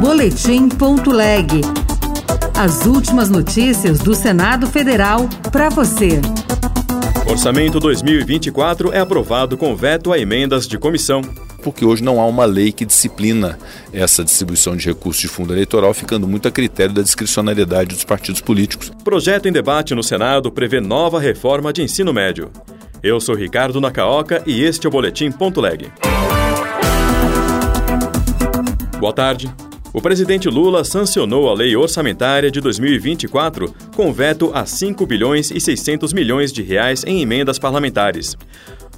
Boletim.leg. As últimas notícias do Senado Federal para você. Orçamento 2024 é aprovado com veto a emendas de comissão porque hoje não há uma lei que disciplina essa distribuição de recursos de fundo eleitoral, ficando muito a critério da discricionariedade dos partidos políticos. Projeto em debate no Senado prevê nova reforma de ensino médio. Eu sou Ricardo Nacaoca e este é o Boletim Ponto Leg. Boa tarde. O presidente Lula sancionou a lei orçamentária de 2024 com veto a 5 bilhões e 600 milhões de reais em emendas parlamentares.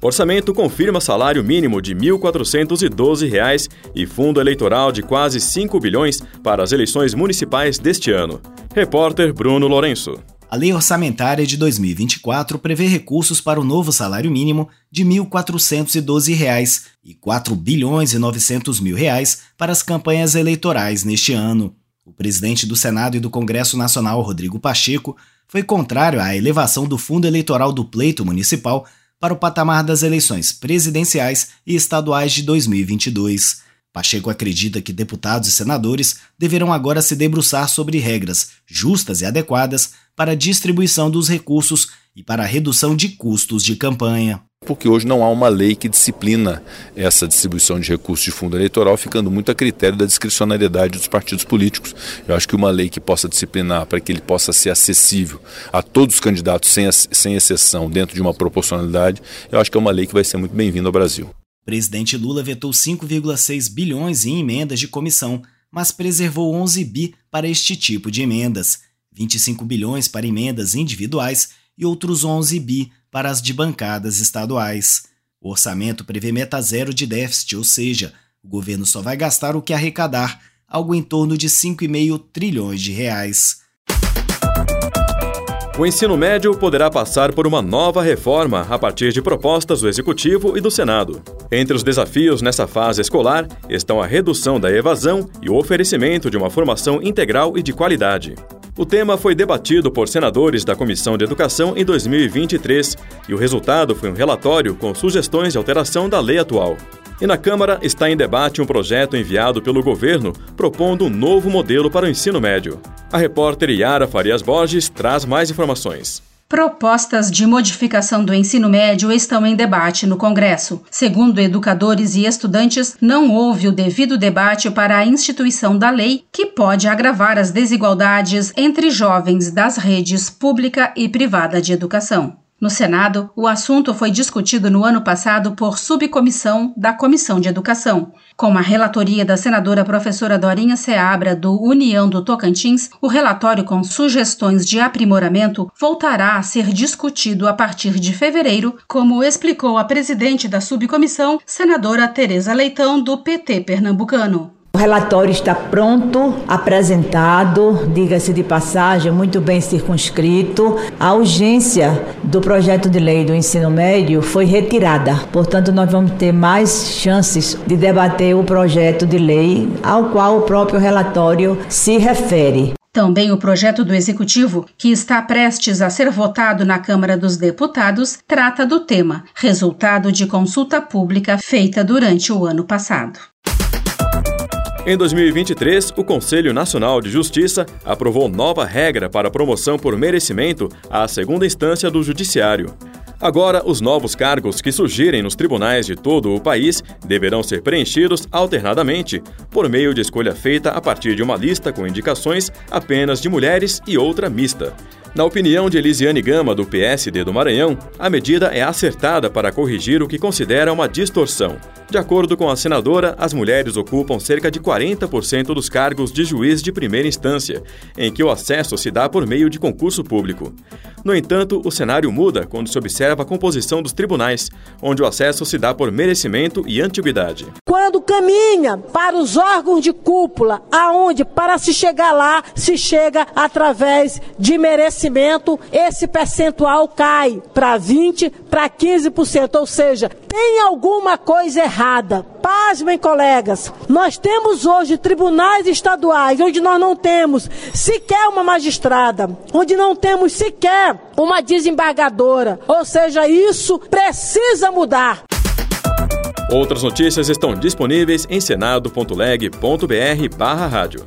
Orçamento confirma salário mínimo de R$ 1.412 e fundo eleitoral de quase 5 bilhões para as eleições municipais deste ano. Repórter Bruno Lourenço. A lei orçamentária de 2024 prevê recursos para o novo salário mínimo de R$ 1.412 e R$ 4 bilhões e 900 mil reais para as campanhas eleitorais neste ano. O presidente do Senado e do Congresso Nacional, Rodrigo Pacheco, foi contrário à elevação do fundo eleitoral do pleito municipal para o patamar das eleições presidenciais e estaduais de 2022. Pacheco acredita que deputados e senadores deverão agora se debruçar sobre regras justas e adequadas para a distribuição dos recursos e para a redução de custos de campanha. Porque hoje não há uma lei que disciplina essa distribuição de recursos de fundo eleitoral, ficando muito a critério da discricionariedade dos partidos políticos. Eu acho que uma lei que possa disciplinar para que ele possa ser acessível a todos os candidatos, sem, sem exceção, dentro de uma proporcionalidade, eu acho que é uma lei que vai ser muito bem-vinda ao Brasil. Presidente Lula vetou 5,6 bilhões em emendas de comissão, mas preservou 11 bi para este tipo de emendas, 25 bilhões para emendas individuais e outros 11 bi para as de bancadas estaduais. O orçamento prevê meta zero de déficit, ou seja, o governo só vai gastar o que arrecadar, algo em torno de 5,5 trilhões de reais. O ensino médio poderá passar por uma nova reforma a partir de propostas do Executivo e do Senado. Entre os desafios nessa fase escolar estão a redução da evasão e o oferecimento de uma formação integral e de qualidade. O tema foi debatido por senadores da Comissão de Educação em 2023 e o resultado foi um relatório com sugestões de alteração da lei atual. E na Câmara está em debate um projeto enviado pelo governo propondo um novo modelo para o ensino médio. A repórter Yara Farias Borges traz mais informações. Propostas de modificação do ensino médio estão em debate no Congresso. Segundo educadores e estudantes, não houve o devido debate para a instituição da lei, que pode agravar as desigualdades entre jovens das redes pública e privada de educação. No Senado, o assunto foi discutido no ano passado por subcomissão da Comissão de Educação. Com a relatoria da senadora professora Dorinha Seabra, do União do Tocantins, o relatório com sugestões de aprimoramento voltará a ser discutido a partir de fevereiro, como explicou a presidente da subcomissão, senadora Tereza Leitão, do PT pernambucano. O relatório está pronto, apresentado, diga-se de passagem, muito bem circunscrito. A urgência do projeto de lei do ensino médio foi retirada. Portanto, nós vamos ter mais chances de debater o projeto de lei ao qual o próprio relatório se refere. Também o projeto do Executivo, que está prestes a ser votado na Câmara dos Deputados, trata do tema, resultado de consulta pública feita durante o ano passado. Em 2023, o Conselho Nacional de Justiça aprovou nova regra para promoção por merecimento à segunda instância do Judiciário. Agora, os novos cargos que surgirem nos tribunais de todo o país deverão ser preenchidos alternadamente, por meio de escolha feita a partir de uma lista com indicações apenas de mulheres e outra mista. Na opinião de Elisiane Gama, do PSD do Maranhão, a medida é acertada para corrigir o que considera uma distorção. De acordo com a senadora, as mulheres ocupam cerca de 40% dos cargos de juiz de primeira instância, em que o acesso se dá por meio de concurso público. No entanto, o cenário muda quando se observa a composição dos tribunais, onde o acesso se dá por merecimento e antiguidade. Quando caminha para os órgãos de cúpula, aonde para se chegar lá se chega através de merecimento, esse percentual cai para 20, para 15%, ou seja, tem alguma coisa errada. Pasmem, colegas, nós temos hoje tribunais estaduais onde nós não temos sequer uma magistrada, onde não temos sequer uma desembargadora. Ou seja, isso precisa mudar. Outras notícias estão disponíveis em senado.leg.br/rádio.